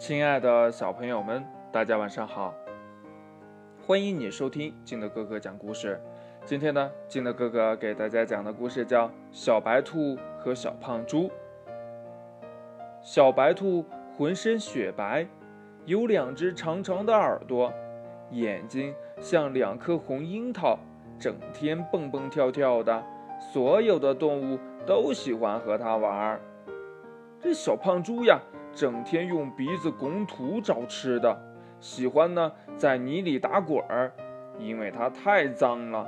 亲爱的小朋友们，大家晚上好！欢迎你收听金德哥哥讲故事。今天呢，金德哥哥给大家讲的故事叫《小白兔和小胖猪》。小白兔浑身雪白，有两只长长的耳朵，眼睛像两颗红樱桃，整天蹦蹦跳跳的，所有的动物都喜欢和它玩儿。这小胖猪呀。整天用鼻子拱土找吃的，喜欢呢在泥里打滚儿，因为它太脏了，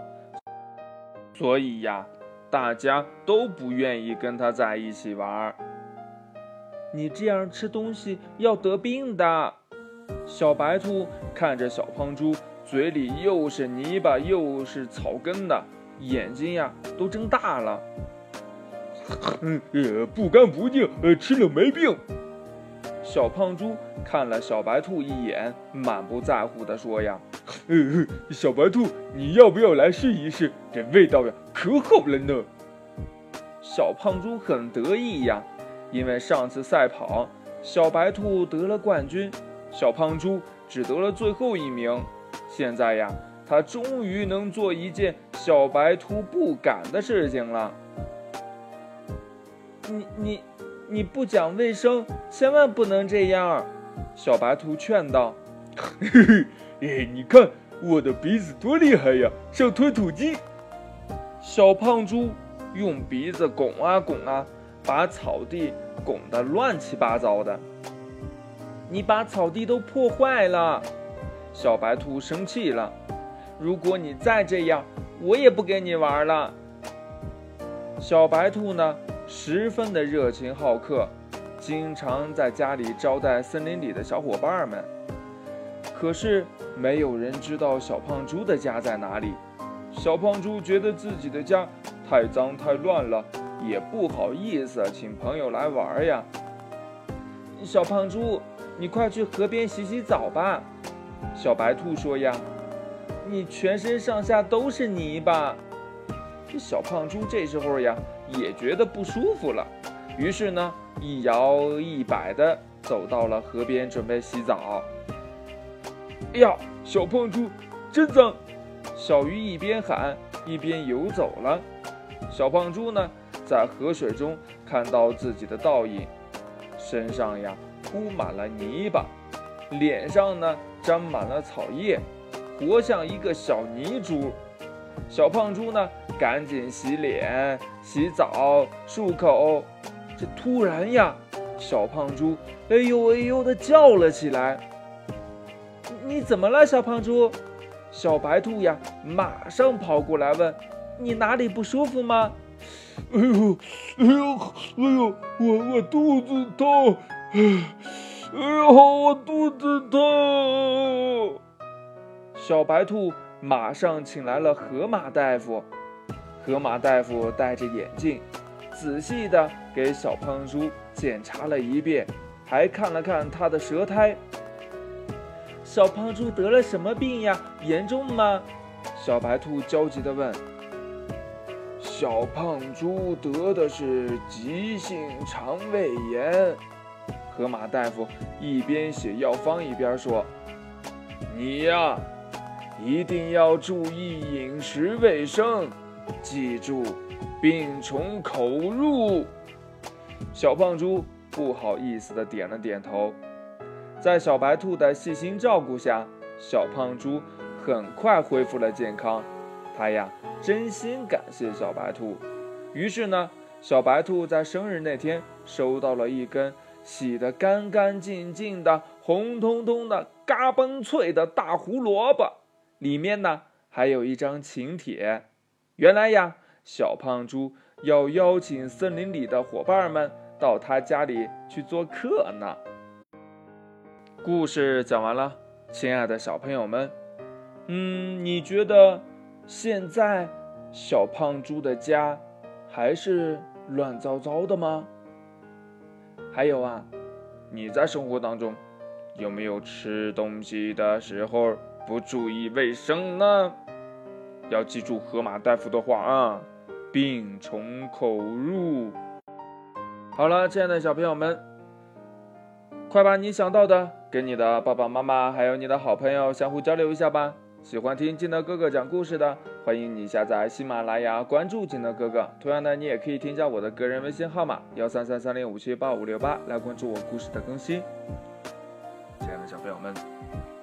所以呀，大家都不愿意跟它在一起玩。你这样吃东西要得病的。小白兔看着小胖猪，嘴里又是泥巴又是草根的，眼睛呀都睁大了。呃，不干不净，呃，吃了没病。小胖猪看了小白兔一眼，满不在乎地说：“呀，呃，小白兔，你要不要来试一试？这味道呀，可好了呢。”小胖猪很得意呀，因为上次赛跑，小白兔得了冠军，小胖猪只得了最后一名。现在呀，他终于能做一件小白兔不敢的事情了。你你。你不讲卫生，千万不能这样。小白兔劝道：“嘿嘿，哎，你看我的鼻子多厉害呀，像推土机。”小胖猪用鼻子拱啊拱啊，把草地拱得乱七八糟的。你把草地都破坏了。小白兔生气了：“如果你再这样，我也不跟你玩了。”小白兔呢？十分的热情好客，经常在家里招待森林里的小伙伴们。可是没有人知道小胖猪的家在哪里。小胖猪觉得自己的家太脏太乱了，也不好意思请朋友来玩呀。小胖猪，你快去河边洗洗澡吧。小白兔说呀，你全身上下都是泥巴。这小胖猪这时候呀。也觉得不舒服了，于是呢，一摇一摆的走到了河边，准备洗澡。哎呀，小胖猪真脏！小鱼一边喊一边游走了。小胖猪呢，在河水中看到自己的倒影，身上呀铺满了泥巴，脸上呢沾满了草叶，活像一个小泥猪。小胖猪呢，赶紧洗脸、洗澡、漱口。这突然呀，小胖猪哎呦哎呦的叫了起来。你怎么了，小胖猪？小白兔呀，马上跑过来问：“你哪里不舒服吗？”哎呦哎呦哎呦，我我肚子痛！哎呦，我肚子痛！小白兔。马上请来了河马大夫。河马大夫戴着眼镜，仔细的给小胖猪检查了一遍，还看了看他的舌苔。小胖猪得了什么病呀？严重吗？小白兔焦急地问。小胖猪得的是急性肠胃炎。河马大夫一边写药方一边说：“你呀。”一定要注意饮食卫生，记住，病从口入。小胖猪不好意思的点了点头。在小白兔的细心照顾下，小胖猪很快恢复了健康。他呀，真心感谢小白兔。于是呢，小白兔在生日那天收到了一根洗得干干净净的、红彤彤的、嘎嘣脆的大胡萝卜。里面呢还有一张请帖，原来呀，小胖猪要邀请森林里的伙伴们到他家里去做客呢。故事讲完了，亲爱的小朋友们，嗯，你觉得现在小胖猪的家还是乱糟糟的吗？还有啊，你在生活当中有没有吃东西的时候？不注意卫生呢，要记住河马大夫的话啊，病从口入。好了，亲爱的小朋友们，快把你想到的跟你的爸爸妈妈还有你的好朋友相互交流一下吧。喜欢听金德哥哥讲故事的，欢迎你下载喜马拉雅，关注金德哥哥。同样的，你也可以添加我的个人微信号码幺三三三零五七八五六八来关注我故事的更新。亲爱的小朋友们，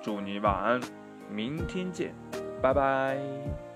祝你晚安，明天见，拜拜。